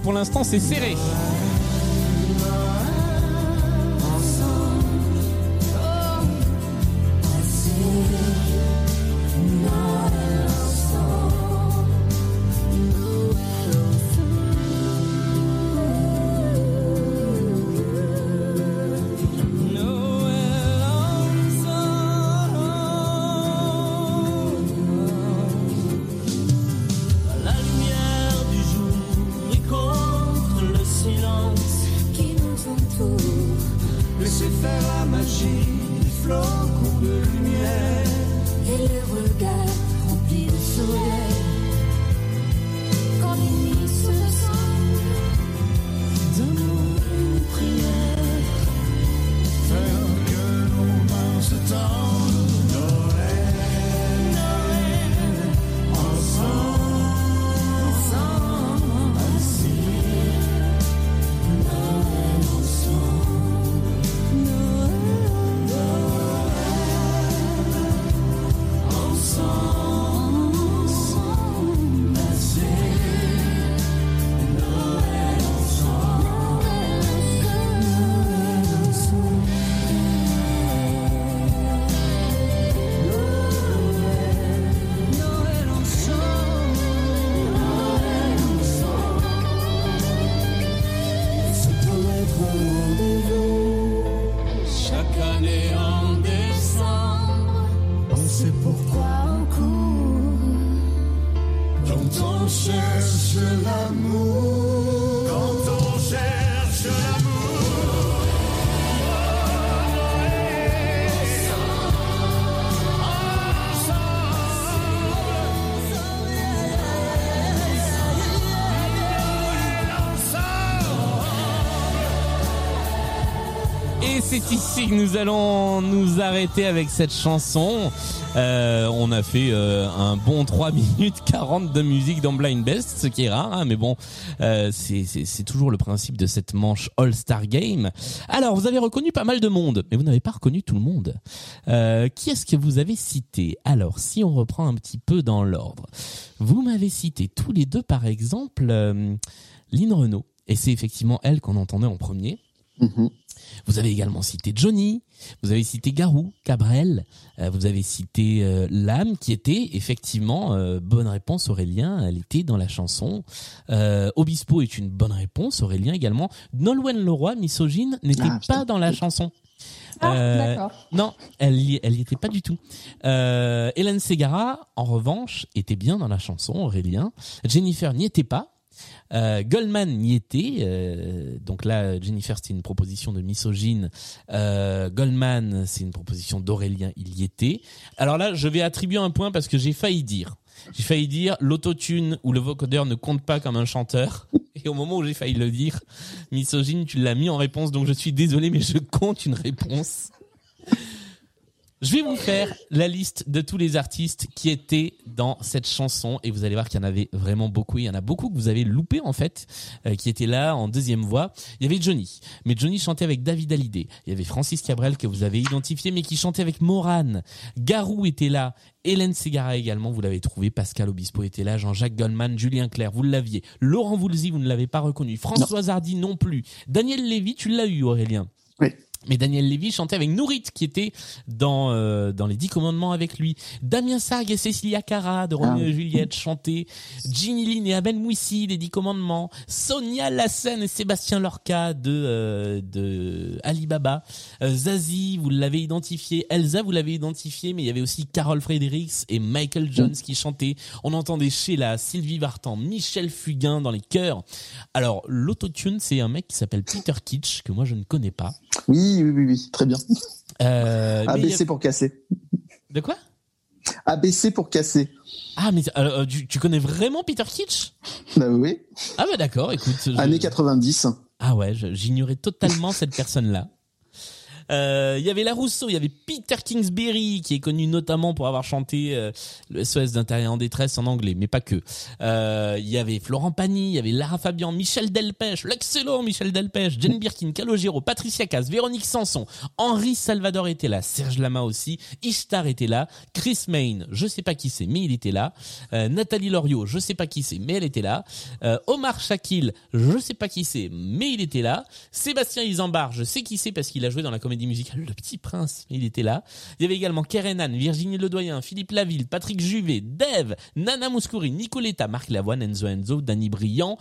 pour l'instant, c'est serré. Ici que nous allons nous arrêter avec cette chanson. Euh, on a fait euh, un bon 3 minutes 40 de musique dans Blind Best, ce qui est rare, hein, mais bon, euh, c'est- toujours le principe de cette manche All-Star Game. Alors, vous avez reconnu pas mal de monde, mais vous n'avez pas reconnu tout le monde. Euh, qui est-ce que vous avez cité? Alors, si on reprend un petit peu dans l'ordre, vous m'avez cité tous les deux, par exemple, euh, Lynn Renault, et c'est effectivement elle qu'on entendait en premier. Vous avez également cité Johnny, vous avez cité Garou, Cabrel, euh, vous avez cité euh, Lame, qui était effectivement euh, bonne réponse Aurélien, elle était dans la chanson. Euh, Obispo est une bonne réponse Aurélien également. Nolwenn Leroy, misogyne, n'était Ah, pas dans la chanson. Ah, Euh, d'accord. Non, elle y, elle y était pas du tout. Euh, Hélène Ségara, en revanche, était bien dans la chanson, Aurélien. Jennifer n'y était pas. Euh, Goldman n'y était. euh, donc là, Jennifer, c'était une proposition de misogyne. Euh, Goldman, c'est une proposition d'Aurélien, il y était. Alors là, je vais attribuer un point parce que j'ai failli dire. J'ai failli dire l'autotune ou le vocodeur ne compte pas comme un chanteur. Et au moment où j'ai failli le dire, misogyne, tu l'as mis en réponse. Donc je suis désolé, mais je compte une réponse. Je vais vous faire la liste de tous les artistes qui étaient dans cette chanson et vous allez voir qu'il y en avait vraiment beaucoup. Il y en a beaucoup que vous avez loupé en fait, euh, qui étaient là en deuxième voix. Il y avait Johnny, mais Johnny chantait avec David Hallyday. Il y avait Francis Cabrel que vous avez identifié, mais qui chantait avec Morane. Garou était là. Hélène Ségara également, vous l'avez trouvé. Pascal Obispo était là. Jean-Jacques Goldman, Julien Clerc, vous l'aviez. Laurent Voulzy, vous ne l'avez pas reconnu. Françoise Hardy non plus. Daniel Lévy, tu l'as eu Aurélien? Oui. Mais Daniel Lévy chantait avec Nourit, qui était dans euh, dans les Dix Commandements avec lui. Damien Sargue et Cécilia Cara de Roméo Ah. et Juliette chantaient. Ginny Lynn et Abel Mouissi des Dix Commandements. Sonia Lassen et Sébastien Lorca de euh, de Alibaba. Euh, Zazie, vous l'avez identifié. Elsa, vous l'avez identifié. Mais il y avait aussi Carol Fredericks et Michael Jones qui chantaient. On entendait Sheila, Sylvie Vartan, Michel Fugain dans les chœurs. Alors l'autotune, c'est un mec qui s'appelle Peter Kitsch que moi je ne connais pas. Oui, oui, oui, oui, très bien. Euh, a- ABC pour casser. De quoi? ABC pour casser. Ah, mais euh, euh, tu, tu connais vraiment Peter Kitsch? Bah oui. Ah bah d'accord, écoute. je- Années 90. Ah ouais, j'ignorais totalement cette personne-là. Euh, Il y avait La Rousseau, il y avait Peter Kingsbury qui est connu notamment pour avoir chanté euh, le SOS d'intérieur en détresse en anglais, mais pas que. Euh, Il y avait Florent Pagny, il y avait Lara Fabian, Michel Delpech, l'excellent Michel Delpech, Jane Birkin, Calogero, Patricia Cass, Véronique Sanson, Henri Salvador était là, Serge Lama aussi, Ishtar était là, Chris Main, je sais pas qui c'est, mais il était là, Euh, Nathalie Loriot, je sais pas qui c'est, mais elle était là, Omar Shakil, je sais pas qui c'est, mais il était là, Sébastien Isambard, je sais qui c'est parce qu'il a joué dans la comédie musicale Le Petit Prince, mais il était là. Il y avait également Kerenan, Virginie Ledoyen, Philippe Laville, Patrick Juvet, Dave, Nana Mouskouri, Nicoletta, Marc Lavoine, Enzo Enzo, Danny Briand,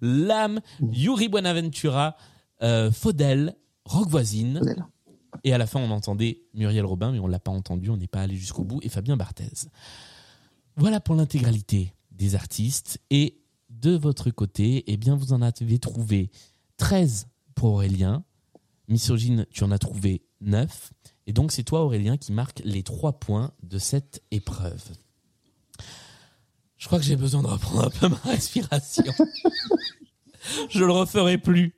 Lame, Yuri Buenaventura, euh, Faudel, Rock Voisine. Et à la fin, on entendait Muriel Robin, mais on l'a pas entendu, on n'est pas allé jusqu'au bout, et Fabien Barthez. Voilà pour l'intégralité des artistes. Et de votre côté, eh bien, vous en avez trouvé 13 pour Aurélien. Misogyne, tu en as trouvé 9. Et donc, c'est toi, Aurélien, qui marque les 3 points de cette épreuve. Je crois que j'ai besoin de reprendre un peu ma respiration. Je le referai plus.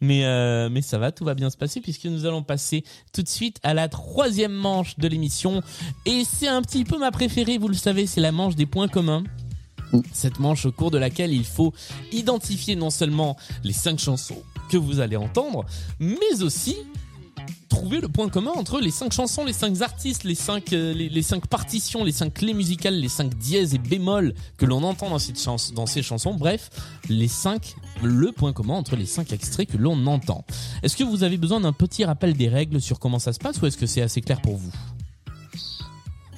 Mais, euh, mais ça va, tout va bien se passer puisque nous allons passer tout de suite à la troisième manche de l'émission. Et c'est un petit peu ma préférée, vous le savez, c'est la manche des points communs. Cette manche au cours de laquelle il faut identifier non seulement les cinq chansons que vous allez entendre, mais aussi trouver le point commun entre les cinq chansons, les cinq artistes, les cinq, euh, les, cinq partitions, les cinq clés musicales, les cinq dièses et bémols que l'on entend dans, cette chans- dans ces chansons. Bref, les cinq, le point commun entre les cinq extraits que l'on entend. Est-ce que vous avez besoin d'un petit rappel des règles sur comment ça se passe ou est-ce que c'est assez clair pour vous?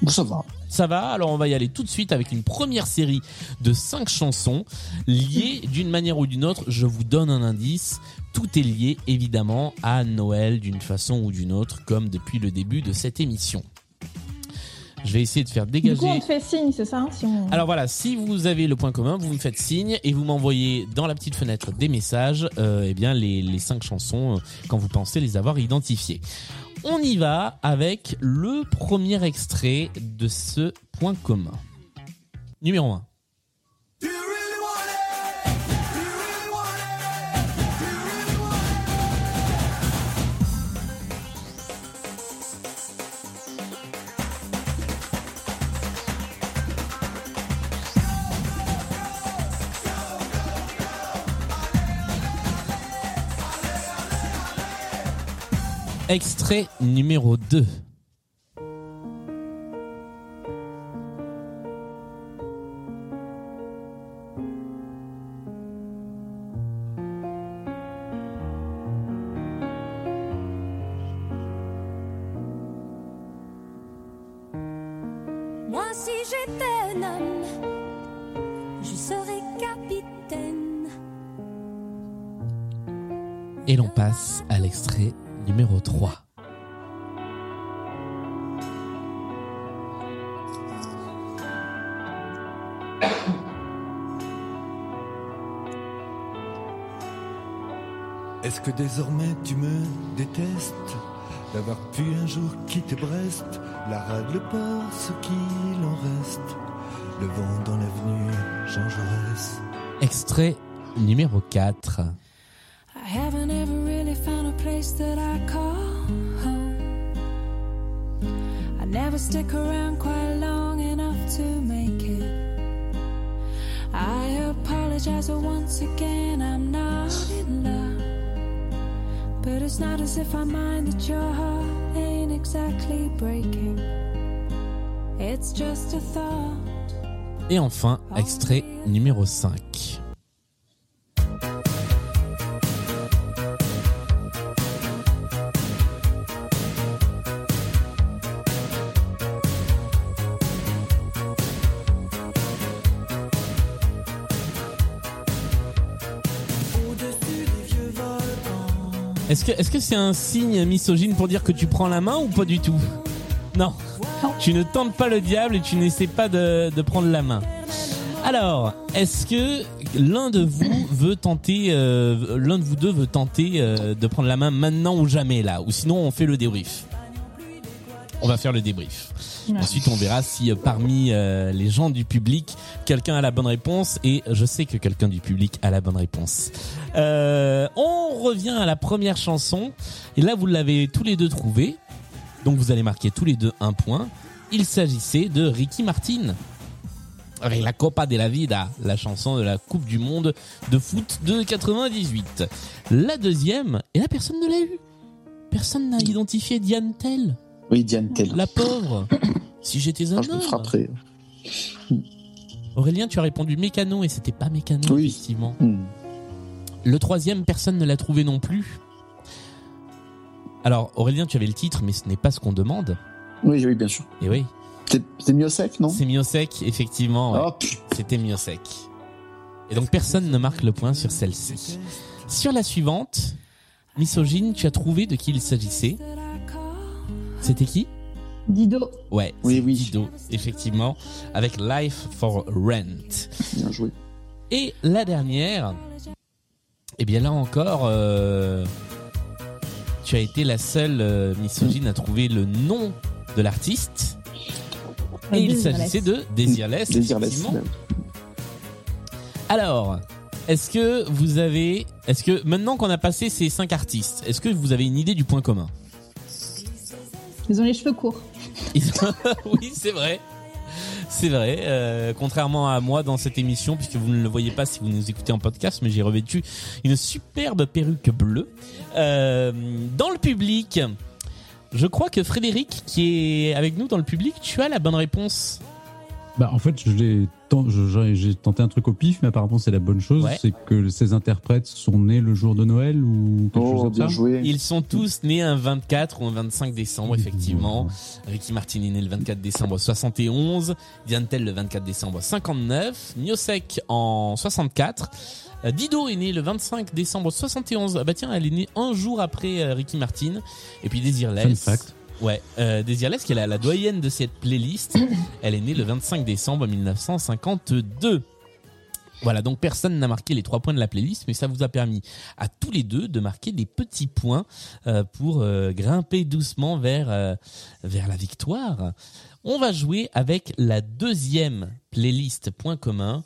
Ça va. Ça va Alors on va y aller tout de suite avec une première série de cinq chansons liées d'une manière ou d'une autre. Je vous donne un indice. Tout est lié évidemment à Noël d'une façon ou d'une autre, comme depuis le début de cette émission. Je vais essayer de faire Du coup, on dégager. te fait signe, c'est ça hein, si on... Alors voilà, si vous avez le point commun, vous me faites signe et vous m'envoyez dans la petite fenêtre des messages, euh, eh bien les, les cinq chansons euh, quand vous pensez les avoir identifiées. On y va avec le premier extrait de ce point commun. Numéro 1. Extrait numéro 2. Moi, si j'étais un homme, je serais capitaine. Et l'on passe à l'extrait numéro 3. Est-ce que désormais tu me détestes D'avoir pu un jour quitter Brest La rade, le port, ce qu'il en reste Le vent dans l'avenue Jean Jaurès Extrait numéro 4. Stick around quite long enough to make it. I apologize once again, I'm not in love. But it's not as if I mind that your heart ain't exactly breaking. It's just a thought. Et enfin, extrait numéro 5. Est-ce que est-ce que c'est un signe misogyne pour dire que tu prends la main ou pas du tout Non. Tu ne tentes pas le diable et tu n'essaies pas de, de prendre la main. Alors, est-ce que l'un de vous veut tenter, euh, l'un de vous deux veut tenter euh, de prendre la main maintenant ou jamais là, ou sinon on fait le débrief. On va faire le débrief. Ouais. Ensuite, on verra si euh, parmi euh, les gens du public, quelqu'un a la bonne réponse. Et je sais que quelqu'un du public a la bonne réponse. Euh, on revient à la première chanson. Et là, vous l'avez tous les deux trouvé. Donc, vous allez marquer tous les deux un point. Il s'agissait de Ricky Martin. Avec la Copa de la Vida, la chanson de la Coupe du Monde de foot de 98. La deuxième, et là personne ne l'a eu. Personne n'a identifié Diane Tell. Oui, Diane Tell. La pauvre. Si j'étais un Ah, je me homme. frapperai. Aurélien, tu as répondu mécano et c'était pas mécano, Oui. effectivement. Hmm. Le troisième, personne ne l'a trouvé non plus. Alors, Aurélien, tu avais le titre, mais ce n'est pas ce qu'on demande. Oui, oui, bien sûr. Et oui, C'est Miosek, non? C'est Miosek, effectivement. ouais. Oh, C'était Miosek. Et donc, personne ne marque le point sur celle-ci. Sur la suivante, Misogyne, tu as trouvé de qui il s'agissait. C'était qui Dido. Ouais, Oui, oui. Dido, effectivement, avec Life for Rent. bien joué. Et la dernière, eh bien là encore, euh, tu as été la seule euh, misogyne à trouver le nom de l'artiste. Et il s'agissait de Desireless. Désirless. effectivement. Alors, est-ce que vous avez, est-ce que maintenant qu'on a passé ces cinq artistes, est-ce que vous avez une idée du point commun? Ils ont les cheveux courts. Oui, c'est vrai. C'est vrai, euh, contrairement à moi dans cette émission, puisque vous ne le voyez pas si vous nous écoutez en podcast, mais j'ai revêtu une superbe perruque bleue. Euh, dans le public, je crois que Frédéric, qui est avec nous dans le public, tu as la bonne réponse. Bah, en fait, je l'ai j'ai j'ai tenté un truc au pif, mais apparemment c'est la bonne chose. Ouais. C'est que ces interprètes sont nés le jour de Noël ou quelque chose Oh, comme bien ça. joué. Ils sont tous nés un 24 ou un 25 décembre, effectivement. Ricky Martin est né le 24 décembre 71, Diane Tell le 24 décembre 59, Miosek en 64, euh, Dido est né le 25 décembre 71. Ah bah tiens, elle est née un jour après euh, Ricky Martin. Et puis Desireless. Fun fact. Ouais, euh, Desireless, qui est la, la doyenne de cette playlist, elle est née le 25 décembre 1952. Voilà, donc personne n'a marqué les trois points de la playlist, mais ça vous a permis à tous les deux de marquer des petits points euh, pour euh, grimper doucement vers euh, vers la victoire. On va jouer avec la deuxième playlist point commun.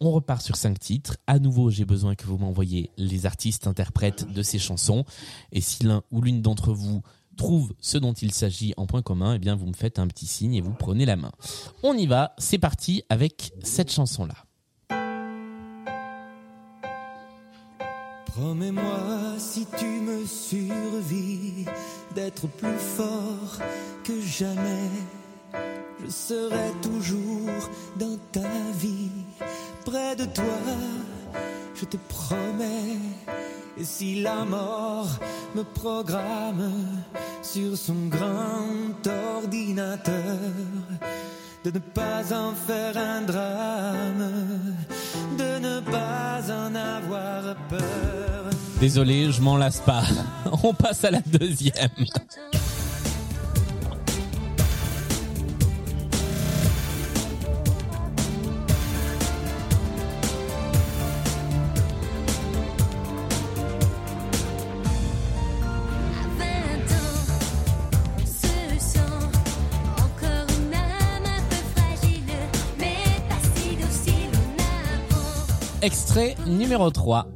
On repart sur cinq titres. À nouveau, j'ai besoin que vous m'envoyiez les artistes interprètes de ces chansons. Et si l'un ou l'une d'entre vous trouve ce dont il s'agit en point commun, eh bien, vous me faites un petit signe et vous prenez la main. On y va. C'est parti avec cette chanson-là. Promets-moi si tu me survis d'être plus fort que jamais. Je serai toujours dans ta vie, près de toi, je te promets. Et si la mort me programme sur son grand ordinateur, de ne pas en faire un drame, de ne pas en avoir peur. Désolé, je m'en lasse pas. On passe à la deuxième. Extrait numéro 3.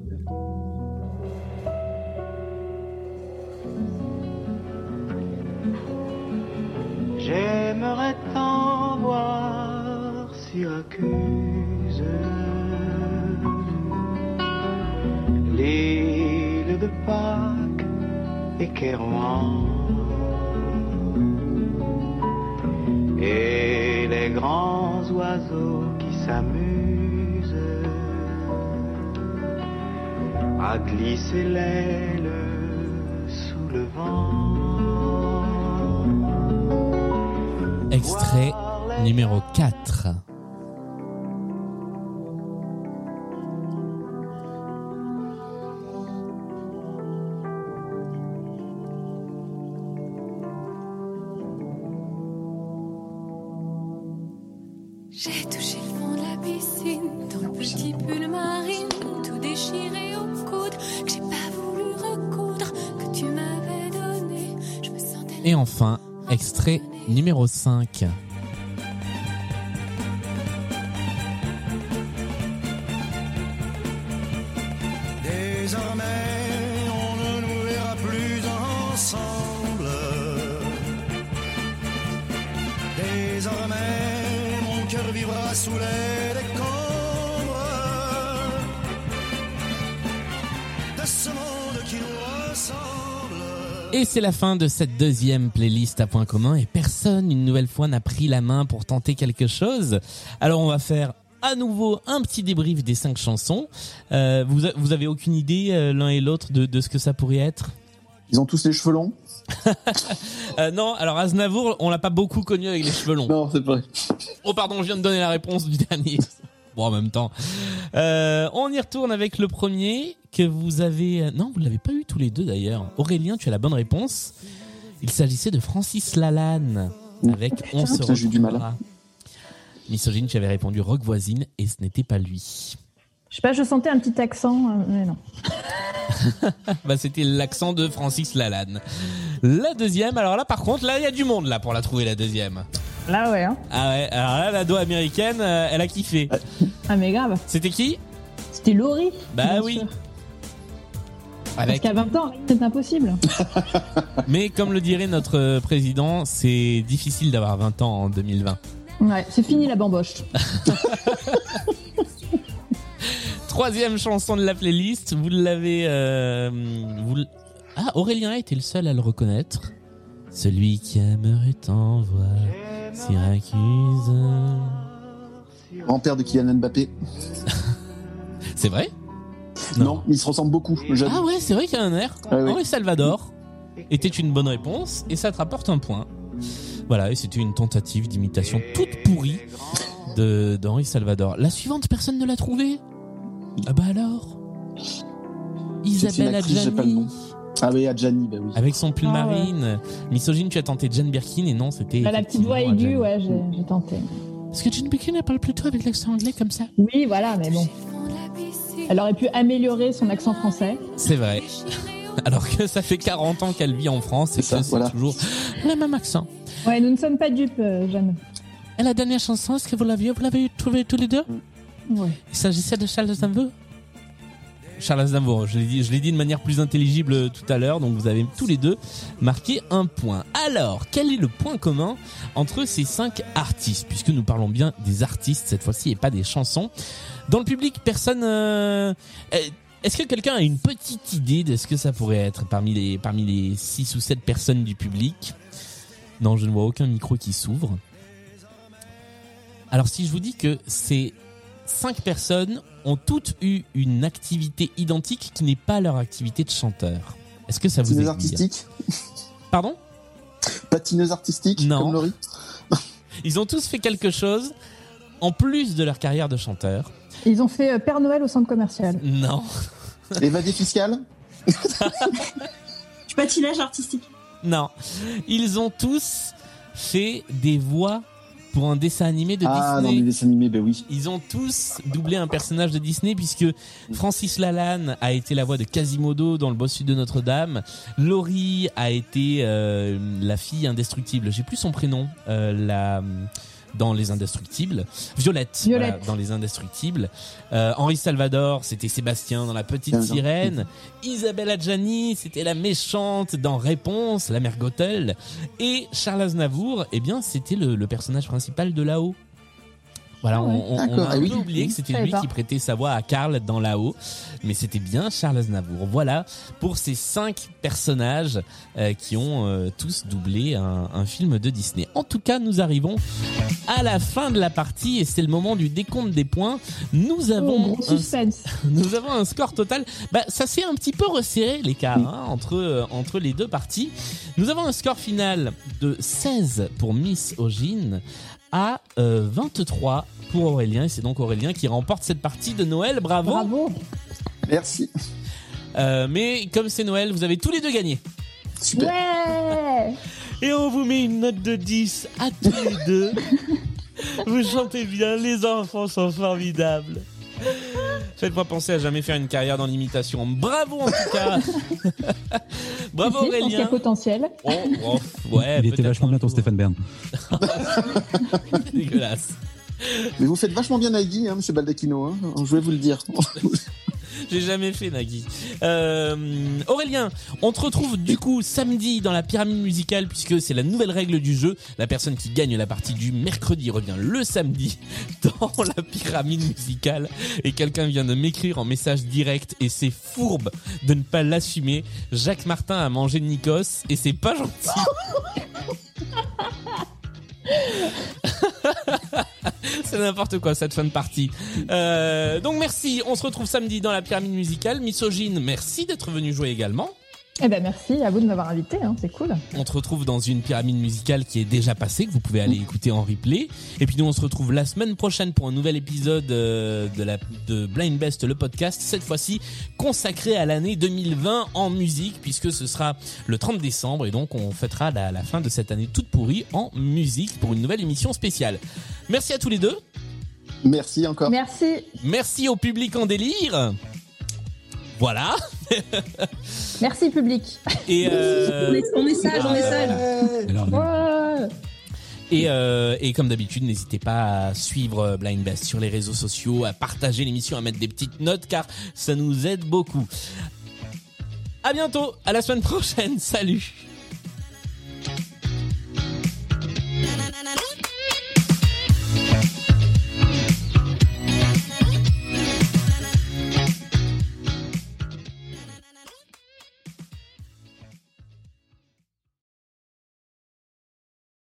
J'aimerais t'en voir Syracuse, l'île de Pâques et Kérouan, à glisser l'aile sous le vent. Extrait numéro 4. Et enfin, extrait numéro 5. Et c'est la fin de cette deuxième playlist à point commun et personne une nouvelle fois n'a pris la main pour tenter quelque chose. Alors on va faire à nouveau un petit débrief des cinq chansons. Euh, vous, a- vous avez aucune idée euh, l'un et l'autre de, de ce que ça pourrait être? Ils ont tous les cheveux longs Euh, Non, alors Aznavour, on l'a pas beaucoup connu avec les cheveux longs. Non, c'est vrai. Oh pardon, je viens de donner la réponse du dernier. Bon, en même temps. Euh, on y retourne avec le premier que vous avez... euh, Non, vous l'avez pas eu tous les deux d'ailleurs. Aurélien, tu as la bonne réponse. Il s'agissait de Francis Lalanne avec On se eu du mal. retrouvera. Misogyne, tu avais répondu Rock Voisine et ce n'était pas lui. Je sais pas, je sentais un petit accent, euh, mais non. Bah, c'était l'accent de Francis Lalanne. La deuxième, alors là par contre, là il y a du monde là pour la trouver la deuxième. Là, ouais. Hein. Ah ouais, alors là la do américaine, euh, elle a kiffé. Ah, mais grave. C'était qui? C'était Laurie. Bah bien oui. sûr. Avec Parce qu'à 20 ans, c'est impossible. Mais comme le dirait notre président, c'est difficile d'avoir 20 ans en 2020. Ouais, c'est fini la bamboche. Troisième chanson de la playlist, vous l'avez... euh, vous l- Ah, Aurélien a été le seul à le reconnaître. Celui qui aimerait tant voir Syracuse. Grand-père de Kylian Mbappé. C'est vrai? Non, il se ressemble beaucoup. jeune. Ah ouais, c'est vrai qu'il y a un air. Ah oui. Henri Salvador était une bonne réponse et ça te rapporte un point. Voilà, et c'était une tentative d'imitation toute pourrie de d'Henri Salvador. La suivante, personne ne l'a trouvée? Ah bah alors? Isabelle. Adjani. Ah oui, Adjani, bah oui. Avec son pull Ah ouais. marine. Misogyne, tu as tenté Jane Birkin et non, c'était. Bah, la petite voix aiguë, ouais, j'ai tenté. Parce que Jane Birkin, elle parle plutôt avec l'accent anglais comme ça. Oui, voilà, mais bon. Elle aurait pu améliorer son accent français. C'est vrai. Alors que ça fait 40 ans qu'elle vit en France et ça, que c'est voilà. toujours le même accent. Ouais, nous ne sommes pas dupes, euh, Jeanne. Et la dernière chanson, est-ce que vous l'aviez Vous l'avez trouvée tous les deux? Ouais. Il s'agissait de Charles Aznavour Charles Aznavour, je l'ai dit, je l'ai dit de manière plus intelligible tout à l'heure, donc vous avez tous les deux marqué un point. Alors, quel est le point commun entre ces cinq artistes, puisque nous parlons bien des artistes cette fois-ci et pas des chansons? Dans le public, personne. euh, euh, Est-ce que quelqu'un a une petite idée de ce que ça pourrait être parmi les parmi les six ou sept personnes du public? Non, je ne vois aucun micro qui s'ouvre. Alors si je vous dis que ces cinq personnes ont toutes eu une activité identique qui n'est pas leur activité de chanteur, est-ce que ça vous Patineuse artistique Pardon Patineuse artistique Non. Comme Laurie Ils ont tous fait quelque chose en plus de leur carrière de chanteur. Ils ont fait euh, Père Noël au centre commercial. Non. Évadé fiscal Du patinage artistique. Non. Ils ont tous fait des voix pour un dessin animé de Ah, dans Disney. les dessins animés, bah oui. Ils ont tous doublé un personnage de Disney puisque Francis Lalanne a été la voix de Quasimodo dans Le Bossu de Notre-Dame. Laurie a été euh, la fille indestructible. J'ai plus son prénom. euh, la dans Les Indestructibles. Violette, Violette. voilà, dans Les Indestructibles. Euh, Henri Salvador, c'était Sébastien dans La Petite. Sirène. Isabelle Adjani, c'était la méchante dans Réponse, la mère Gothel. Et Charles Aznavour, eh bien, c'était le, le personnage principal de là-haut. Voilà, Ah on, on- on a ah un oui. peu oublié que c'était lui pas. qui prêtait sa voix à Karl dans là-haut, mais c'était bien Charles Aznavour. Voilà pour ces cinq personnages euh, qui ont euh, tous doublé un, un film de Disney. En tout cas, nous arrivons à la fin de la partie et c'est le moment du décompte des points. Nous Oh, avons un nous avons un score total. Bah, ça s'est un petit peu resserré l'écart hein, entre euh, entre les deux parties. Nous avons un score final de 16 pour Miss Ogine à euh, 23 pour Aurélien et c'est donc Aurélien qui remporte cette partie de Noël. Bravo. Bravo. Merci. Euh, mais comme c'est Noël, vous avez tous les deux gagné. Super. Ouais. Et on vous met une note de 10 à tous les deux. Vous chantez bien, les enfants sont formidables. Faites-moi penser à jamais faire une carrière dans l'imitation. Bravo en tout cas. Bravo Si, je pense qu'il y a Aurélien. potentiel. Oh, oh, ouais, Il était vachement bien ton. Stéphane Bern. Dégueulasse. Mais vous faites vachement bien Nagui, hein, monsieur Baldacchino. Hein. Je vais vous le dire. J'ai jamais fait Nagui. Euh, Aurélien, on te retrouve du coup samedi dans la pyramide musicale puisque c'est la nouvelle règle du jeu. La personne qui gagne la partie du mercredi revient le samedi dans la pyramide musicale et quelqu'un vient de m'écrire en message direct et c'est fourbe de ne pas l'assumer. Jacques Martin a mangé Nikos et c'est pas gentil. C'est n'importe quoi cette fin de partie. Euh, donc merci, on se retrouve samedi dans la pyramide musicale. Misogyne, merci d'être venu jouer également. Eh ben merci à vous de m'avoir invité, hein, c'est cool. On te retrouve dans une pyramide musicale qui est déjà passée, que vous pouvez aller écouter en replay. Et puis nous, on se retrouve la semaine prochaine pour un nouvel épisode euh, de, la, de Blind Best, le podcast, cette fois-ci consacré à l'année 2020 en musique, puisque ce sera le 30 décembre, et donc on fêtera la, la fin de cette année toute pourrie en musique pour une nouvelle émission spéciale. Merci à tous les deux. Merci encore. Merci. Merci au public en délire. Voilà. Merci public. Et, euh, On est, on est sage, on est sage. Ouais. et, euh, et comme d'habitude, n'hésitez pas à suivre Blind Best sur les réseaux sociaux, à partager l'émission, à mettre des petites notes car ça nous aide beaucoup. À bientôt, à la semaine prochaine. Salut.